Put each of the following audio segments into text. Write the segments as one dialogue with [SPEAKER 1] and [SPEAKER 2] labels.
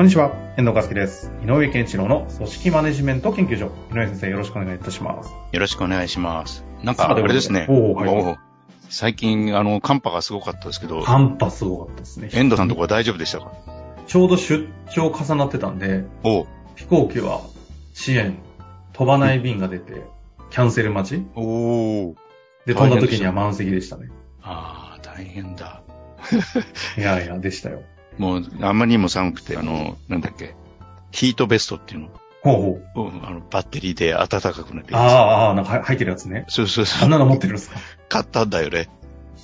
[SPEAKER 1] こんにちは、遠藤和樹です。井上健一郎の組織マネジメント研究所。井上先生、よろしくお願いいたします。
[SPEAKER 2] よろしくお願いします。なんか、
[SPEAKER 1] さあ
[SPEAKER 2] あれですね。
[SPEAKER 1] お
[SPEAKER 2] 最近、あの、寒波がすごかったですけど、
[SPEAKER 1] 半端すごかったですね。
[SPEAKER 2] 遠藤さんのところは大丈夫でしたか？
[SPEAKER 1] ちょうど出張重なってたんで、
[SPEAKER 2] おう
[SPEAKER 1] 飛行機は遅延、飛ばない便が出て、キャンセル待ち
[SPEAKER 2] おー
[SPEAKER 1] で、飛んだ時には満席でしたね。
[SPEAKER 2] ああ、大変だ。
[SPEAKER 1] いやいや、でしたよ。
[SPEAKER 2] もう、あんまりにも寒くて、あの、なんだっけ、ヒートベストっていうの、
[SPEAKER 1] ほうほう。
[SPEAKER 2] うんあのバッテリーで暖かくなる
[SPEAKER 1] あ
[SPEAKER 2] や
[SPEAKER 1] あ、ああ、なんか入ってるやつね。
[SPEAKER 2] つ。そうそうそう。
[SPEAKER 1] あんなの持ってるんですか？
[SPEAKER 2] 買ったんだよね。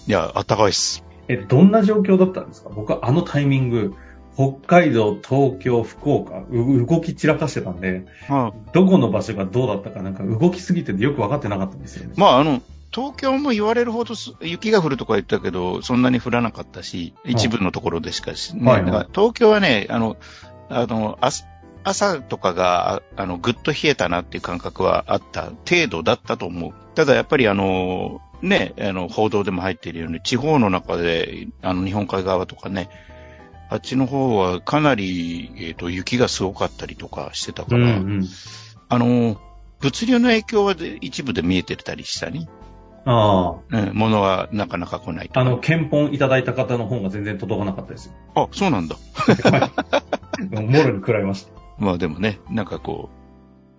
[SPEAKER 2] いや、暖かいっす。
[SPEAKER 1] え、どんな状況だったんですか？僕はあのタイミング、北海道、東京、福岡、う動き散らかしてたんで、
[SPEAKER 2] まあ、
[SPEAKER 1] どこの場所がどうだったかなんか動きすぎててよく分かってなかったんですよね。
[SPEAKER 2] まあ、あの、東京も言われるほどす雪が降るとか言ったけど、そんなに降らなかったし、一部のところでしかし、ね
[SPEAKER 1] はい
[SPEAKER 2] 東京はね、あの、あの、朝朝とかが、ああの、ぐっと冷えたなっていう感覚はあった程度だったと思う。ただやっぱりあの、ね、あの、報道でも入っているように、地方の中で、あの、日本海側とかね、あっちの方はかなり、えっ、と、雪がすごかったりとかしてたから、
[SPEAKER 1] うんうん。
[SPEAKER 2] あの、物流の影響はで一部で見えてたりしたね。
[SPEAKER 1] あ
[SPEAKER 2] うん、物はなかなか来ないと
[SPEAKER 1] あ。の、検本いただいた方の本が全然届かなかったですよ。
[SPEAKER 2] あ、そうなんだ。
[SPEAKER 1] もうもろに食らいました。
[SPEAKER 2] まあでもね、なんかこ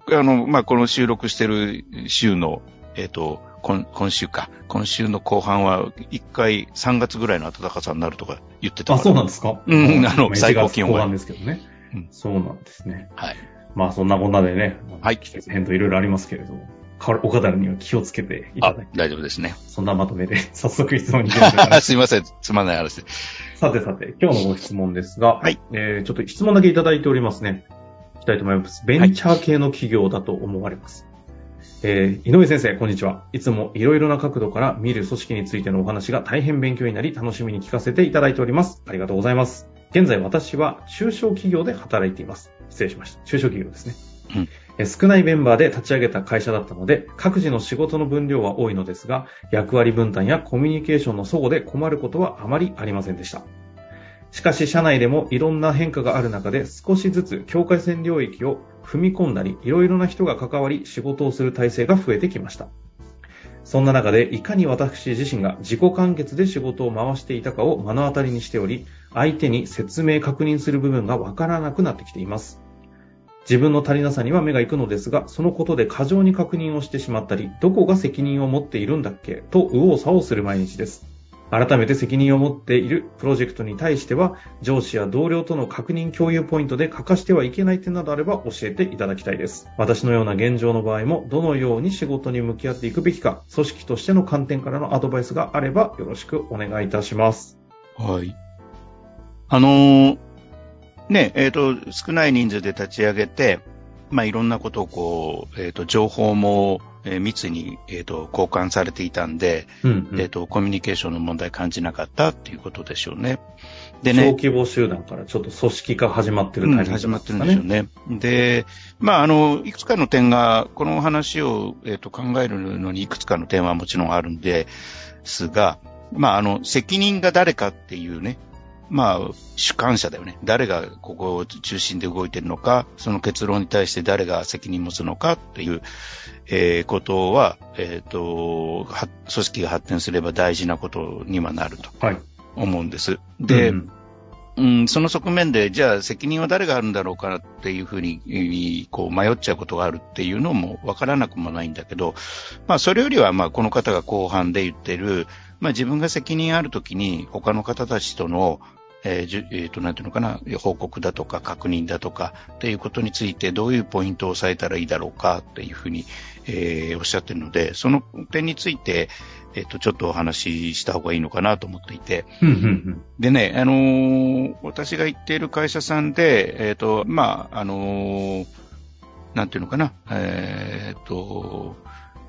[SPEAKER 2] う、あの、まあこの収録してる週の、えっ、と、今今週か。今週の後半は、一回3月ぐらいの暖かさになるとか言ってた
[SPEAKER 1] あ。そうなんですか？
[SPEAKER 2] うんあの
[SPEAKER 1] ま
[SPEAKER 2] 最高気温は
[SPEAKER 1] 1月後半ですけどね。
[SPEAKER 2] うん
[SPEAKER 1] そうなんですね。
[SPEAKER 2] はい。
[SPEAKER 1] まあそんなこんなでね、
[SPEAKER 2] はい
[SPEAKER 1] 季節変動いろいろありますけれども、かお体には気をつけていた
[SPEAKER 2] あ
[SPEAKER 1] だいて、、
[SPEAKER 2] 大丈夫ですね。
[SPEAKER 1] そんなまとめで 早速質問に行きましょう
[SPEAKER 2] すいません。つまんない話で。
[SPEAKER 1] さてさて、今日のご質問ですが、
[SPEAKER 2] はい
[SPEAKER 1] えー、ちょっと質問だけいただいておりますね。いきたいと思います。ベンチャー系の企業だと思われます。えー、井上先生、こんにちは。いつもいろいろな角度から見る組織についてのお話が大変勉強になり、楽しみに聞かせていただいております。ありがとうございます。現在私は中小企業で働いています。失礼しました。中小企業ですね。
[SPEAKER 2] うん
[SPEAKER 1] えー少ないメンバーで立ち上げた会社だったので、各自の仕事の分量は多いのですが、役割分担やコミュニケーションの齟齬で困ることはあまりありませんでした。しかし社内でもいろんな変化がある中で少しずつ境界線領域を踏み込んだり、いろいろな人が関わり仕事をする体制が増えてきました。そんな中でいかに私自身が自己完結で仕事を回していたかを目の当たりにしており、相手に説明確認する部分がわからなくなってきています。自分の足りなさには目が行くのですが、そのことで過剰に確認をしてしまったり、どこが責任を持っているんだっけと右往左往する毎日です。改めて責任を持っているプロジェクトに対しては、上司や同僚との確認共有ポイントで欠かしてはいけない点などあれば教えていただきたいです。私のような現状の場合も、どのように仕事に向き合っていくべきか、組織としての観点からのアドバイスがあればよろしくお願いいたします。
[SPEAKER 2] はい。あのーね、えっ、と、少ない人数で立ち上げて、まあ、いろんなことをこう、えっ、と、情報も、えー密に、えっ、と、交換されていたんで、
[SPEAKER 1] うん、うん
[SPEAKER 2] えっ、と、コミュニケーションの問題感じなかったっていうことでしょうね。で
[SPEAKER 1] 小
[SPEAKER 2] ね、
[SPEAKER 1] 規模集団からちょっと組織化始まってる
[SPEAKER 2] うん
[SPEAKER 1] タイミング
[SPEAKER 2] 始まってるんでしょうね。で、まあ、あの、いくつかの点が、この話を、えっ、と、考えるのにいくつかの点はもちろんあるんですが、まあ、あの、責任が誰かっていうね、まあ、主観者だよね。誰がここを中心で動いてるのか、その結論に対して誰が責任持つのかっていう、えーことは、えっ、と、は組織が発展すれば大事なことにはなると
[SPEAKER 1] はい。
[SPEAKER 2] 思うんです。で、
[SPEAKER 1] うん
[SPEAKER 2] うん、その側面で、じゃあ責任は誰があるんだろうかなっていうふうに、えーこう迷っちゃうことがあるっていうのもわからなくもないんだけど、まあそれよりは、まあこの方が後半で言ってる、まあ自分が責任あるときに他の方たちとの、えーえーと、なんていうのかな、報告だとか確認だとかっていうことについてどういうポイントを押さえたらいいだろうかっていうふうに、えーおっしゃってるので、その点について、えっ、と、ちょっとお話しした方がいいのかなと思っていて、でね、あのー私が行っている会社さんで、えっ、と、まあ、あのーなんていうのかな、えっ、と、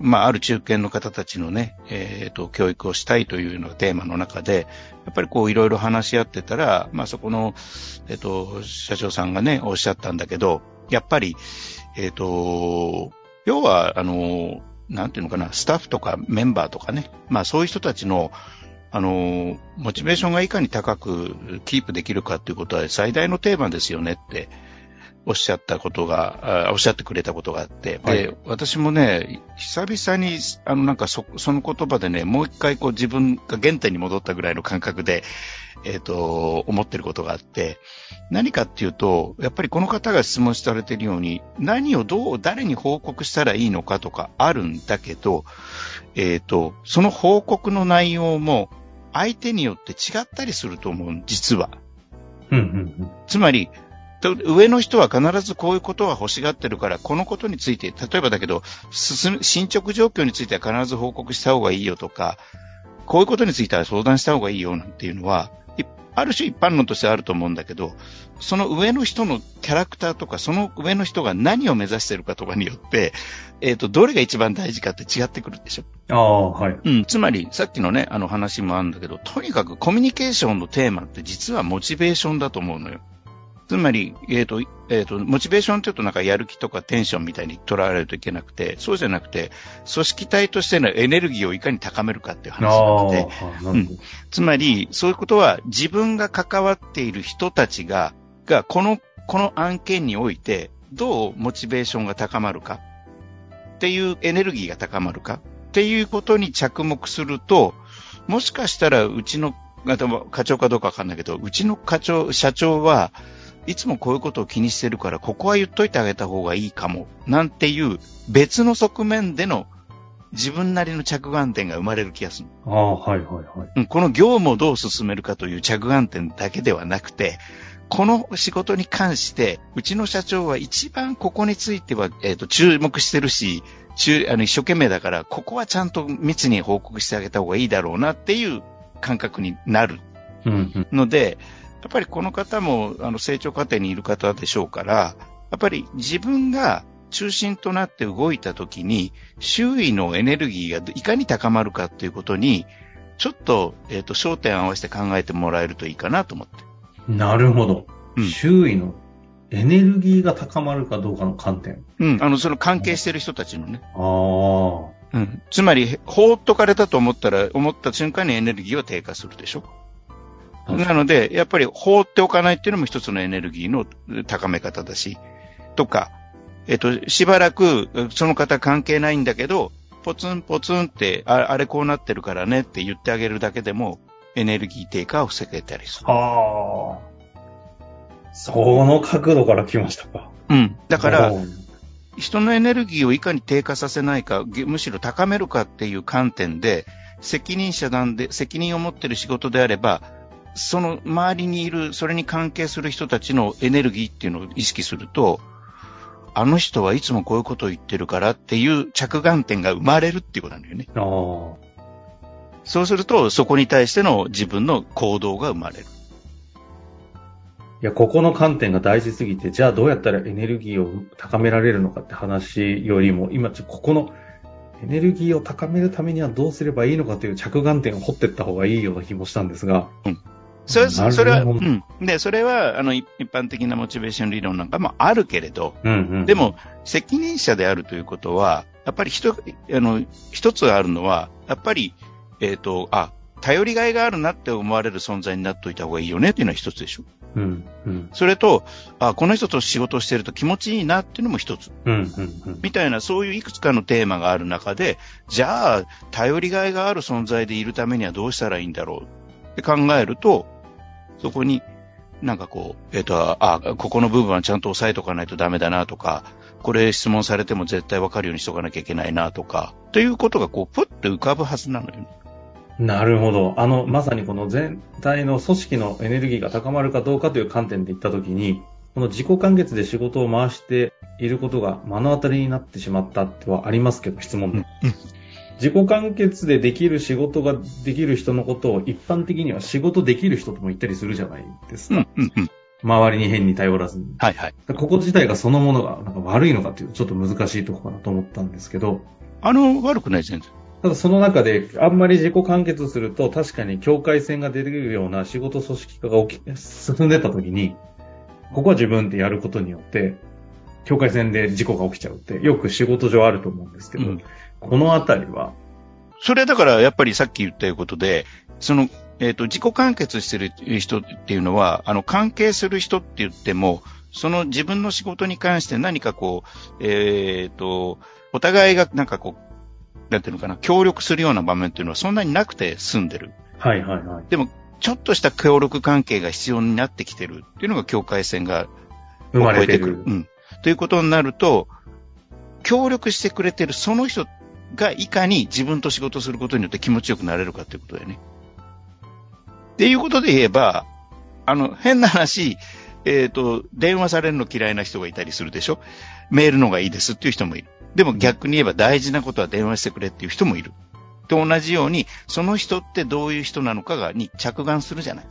[SPEAKER 2] まあ、ある中堅の方たちのね、えっ、と、教育をしたいというのがテーマの中で、やっぱりこう、いろいろ話し合ってたら、まあ、そこの、えっ、と、社長さんがね、おっしゃったんだけど、やっぱり、えっ、と、要は、あのなんていうのかな、スタッフとかメンバーとかね、まあ、そういう人たちの、あの、モチベーションがいかに高くキープできるかということは最大のテーマですよねって。おっしゃったことが、あおっしゃってくれたことがあって、
[SPEAKER 1] はい
[SPEAKER 2] で、私もね、久々に、あの、なんかそ、その言葉でね、もう一回こう自分が原点に戻ったぐらいの感覚で、えっ、と、思ってることがあって、何かっていうと、やっぱりこの方が質問されているように、何をどう、誰に報告したらいいのかとかあるんだけど、えっ、と、その報告の内容も相手によって違ったりすると思う、実は。
[SPEAKER 1] うん。うんうん
[SPEAKER 2] つまり、と上の人は必ずこういうことは欲しがってるから、このことについて、例えばだけど、進む、進捗状況については必ず報告した方がいいよとか、こういうことについては相談した方がいいよなんていうのは、いある種一般論としてあると思うんだけど、その上の人のキャラクターとか、その上の人が何を目指してるかとかによって、えっ、と、どれが一番大事かって違ってくるでしょ。
[SPEAKER 1] ああ、はい。
[SPEAKER 2] うん、つまり、さっきのね、あの話もあるんだけど、とにかくコミュニケーションのテーマって実はモチベーションだと思うのよ。つまり、えっ、と、えっ、と、モチベーションって言うとなんかやる気とかテンションみたいに捉えられるといけなくて、そうじゃなくて、組織体としてのエネルギーをいかに高めるかっていう話なので、
[SPEAKER 1] ー、なるほど。
[SPEAKER 2] つまり、そういうことは自分が関わっている人たちが、が、この、この案件において、どうモチベーションが高まるかっていうエネルギーが高まるかっていうことに着目すると、もしかしたらうちの、課長かどうかわかんないけど、うちの課長、社長はいつもこういうことを気にしてるから、ここは言っといてあげた方がいいかも、なんていう別の側面での自分なりの着眼点が生まれる気がする。
[SPEAKER 1] ああ、はいはいはい。
[SPEAKER 2] うんこの業務をどう進めるかという着眼点だけではなくて、この仕事に関して、うちの社長は一番ここについては、えっ、と、注目してるし、注あの一生懸命だから、ここはちゃんと密に報告してあげた方がいいだろうなっていう感覚になる
[SPEAKER 1] うんうん。
[SPEAKER 2] ので、やっぱりこの方もあの成長過程にいる方でしょうから、やっぱり自分が中心となって動いたときに、周囲のエネルギーがいかに高まるかということに、ちょっと、えっ、と、焦点を合わせて考えてもらえるといいかなと思って。
[SPEAKER 1] なるほど。
[SPEAKER 2] うん
[SPEAKER 1] 周囲のエネルギーが高まるかどうかの観点。
[SPEAKER 2] うん。あの、その関係してる人たちのね。
[SPEAKER 1] ああ。
[SPEAKER 2] うん。つまり、放っとかれたと思ったら、思った瞬間にエネルギーは低下するでしょ。なので、やっぱり放っておかないっていうのも一つのエネルギーの高め方だし、とか、えっと、しばらくその方関係ないんだけど、ポツンポツンって、ああれこうなってるからねって言ってあげるだけでも、エネルギー低下を防げたりする。
[SPEAKER 1] はあ。その角度から来ましたか。
[SPEAKER 2] うん。だから、人のエネルギーをいかに低下させないか、げむしろ高めるかっていう観点で、責任者なんで、責任を持っている仕事であれば、その周りにいる、それに関係する人たちのエネルギーっていうのを意識すると、あの人はいつもこういうことを言ってるからっていう着眼点が生まれるっていうことなんだよね。そうすると、そこに対しての自分の行動が生まれる。
[SPEAKER 1] いや、ここの観点が大事すぎて、じゃあどうやったらエネルギーを高められるのかって話よりも、今ここのエネルギーを高めるためにはどうすればいいのかという着眼点を掘っていった方がいいような気もしたんですが。
[SPEAKER 2] それそれは、うん。で、それは、あの、一一般的なモチベーション理論なんかもあるけれど、
[SPEAKER 1] うんうん。
[SPEAKER 2] で、も、責任者であるということは、やっぱり一、あの、一つあるのは、やっぱり、えっ、と、あ、頼りがいがあるなって思われる存在になっておいた方がいいよねっていうのは一つでしょ。
[SPEAKER 1] うんうん。
[SPEAKER 2] それと、あ、この人と仕事をしてると気持ちいいなっていうのも一つ。
[SPEAKER 1] うんうんうん。
[SPEAKER 2] みたいな、そういういくつかのテーマがある中で、じゃあ、頼りがいがある存在でいるためにはどうしたらいいんだろうって考えると、そこに、なんかこう、えっ、と、あ、ここの部分はちゃんと押さえとかないとダメだなとか、これ質問されても絶対わかるようにしとかなきゃいけないなとか、ということがこう、ぷっと浮かぶはずなのよね。
[SPEAKER 1] なるほど。あの、まさにこの全体の組織のエネルギーが高まるかどうかという観点で言ったときに、この自己完結で仕事を回していることが目の当たりになってしまったってはありますけど、質問で。自己完結でできる仕事ができる人のことを一般的には仕事できる人とも言ったりするじゃないですか。
[SPEAKER 2] うん、うん、うん。
[SPEAKER 1] 周りに変に頼らずに。
[SPEAKER 2] はい、はい。
[SPEAKER 1] ここ自体がそのものがなんか悪いのかっていうとちょっと難しいところかなと思ったんですけど、
[SPEAKER 2] あの、悪くない全然。
[SPEAKER 1] ただその中であんまり自己完結すると確かに境界線が出てくるような仕事組織化が起き、進んでた時に、ここは自分でやることによって、境界線で事故が起きちゃうってよく仕事上あると思うんですけど、
[SPEAKER 2] うん
[SPEAKER 1] このあたりは、
[SPEAKER 2] それはだから、やっぱりさっき言ったことで、その、えっ、と、自己完結してる人っていうのは、あの、関係する人って言っても、その自分の仕事に関して何かこう、えっ、と、お互いがなんかこう、なんていうのかな、協力するような場面っていうのはそんなになくて済んでる。
[SPEAKER 1] はいはいはい。
[SPEAKER 2] でも、ちょっとした協力関係が必要になってきてるっていうのが境界線が
[SPEAKER 1] 生まれてくる。
[SPEAKER 2] うん。ということになると、協力してくれてるその人がいかに自分と仕事することによって気持ちよくなれるかということだよね。っていうことで言えば、あの、変な話、えっ、と、電話されるの嫌いな人がいたりするでしょ？メールのがいいですっていう人もいる。でも逆に言えば大事なことは電話してくれっていう人もいる。と同じように、その人ってどういう人なのかがに着眼するじゃない。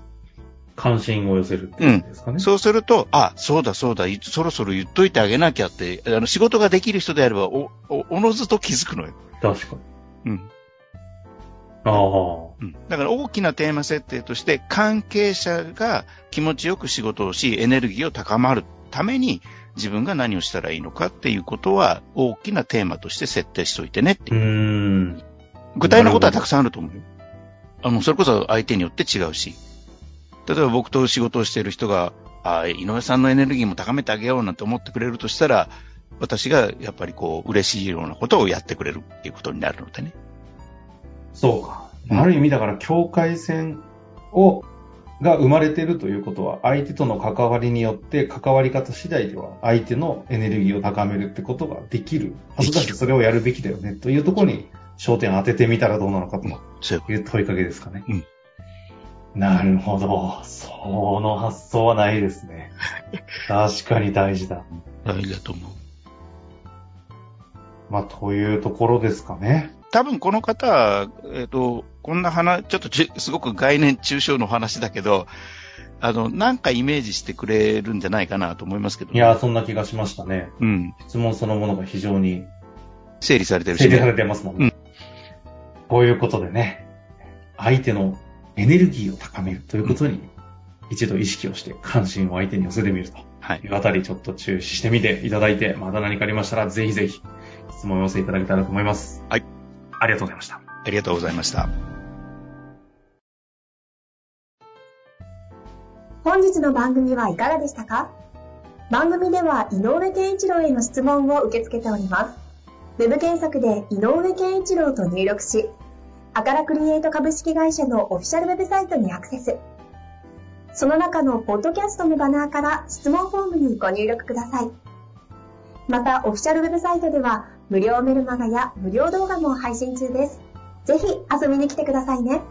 [SPEAKER 1] 関心を寄せるっていうことですかね。
[SPEAKER 2] そうすると、あ、そうだそうだ、いそろそろ言っといてあげなきゃって、あの仕事ができる人であれば、お、お、おのずと気づくのよ。
[SPEAKER 1] 確かに。
[SPEAKER 2] うん。
[SPEAKER 1] ああ。
[SPEAKER 2] うん。だから大きなテーマ設定として、関係者が気持ちよく仕事をし、エネルギーを高まるために、自分が何をしたらいいのかっていうことは、大きなテーマとして設定しといてねっていう
[SPEAKER 1] うーん。
[SPEAKER 2] 具体のことはたくさんあると思うよ。あの、それこそ相手によって違うし。例えば僕と仕事をしている人が、あ井上さんのエネルギーも高めてあげようなんて思ってくれるとしたら、私がやっぱりこう、嬉しいようなことをやってくれるっていうことになるのでね。
[SPEAKER 1] そうか。
[SPEAKER 2] うん
[SPEAKER 1] ある意味だから境界線を、が生まれてるということは、相手との関わりによって、関わり方次第では、相手のエネルギーを高めるってことができるはずだし、それをやるべきだよね、というところに焦点を当ててみたらどうなのかという問いかけですかね。
[SPEAKER 2] うん
[SPEAKER 1] なるほど。その発想はないですね。確かに大事だ。
[SPEAKER 2] と。大事だと思う。
[SPEAKER 1] まあ、というところですかね。
[SPEAKER 2] 多分この方は、えっ、と、こんな話、ちょっとちすごく概念抽象の話だけど、あの、なんかイメージしてくれるんじゃないかなと思いますけど、
[SPEAKER 1] いやー、そんな気がしましたね。
[SPEAKER 2] うん。
[SPEAKER 1] 質問そのものが非常に
[SPEAKER 2] 整理されてるし、
[SPEAKER 1] 整理さ
[SPEAKER 2] ね。
[SPEAKER 1] れてますもんね。こういうことでね、相手のエネルギーを高めるということに、一度意識をして関心を相手に寄せてみると
[SPEAKER 2] はい。
[SPEAKER 1] いうあたりちょっと注視してみていただいて、また何かありましたら、ぜひぜひ質問を寄せいただけたらと思います。
[SPEAKER 2] はい。
[SPEAKER 1] ありがとうございました。
[SPEAKER 2] ありがとうございました。
[SPEAKER 3] 本日の番組はいかがでしたか？番組では井上健一郎への質問を受け付けております。ウェブ検索で井上健一郎と入力し、アカラクリエイト株式会社のオフィシャルウェブサイトにアクセス。その中のポッドキャストのバナーから質問フォームにご入力ください。また、オフィシャルウェブサイトでは無料メルマガや無料動画も配信中です。ぜひ遊びに来てくださいね。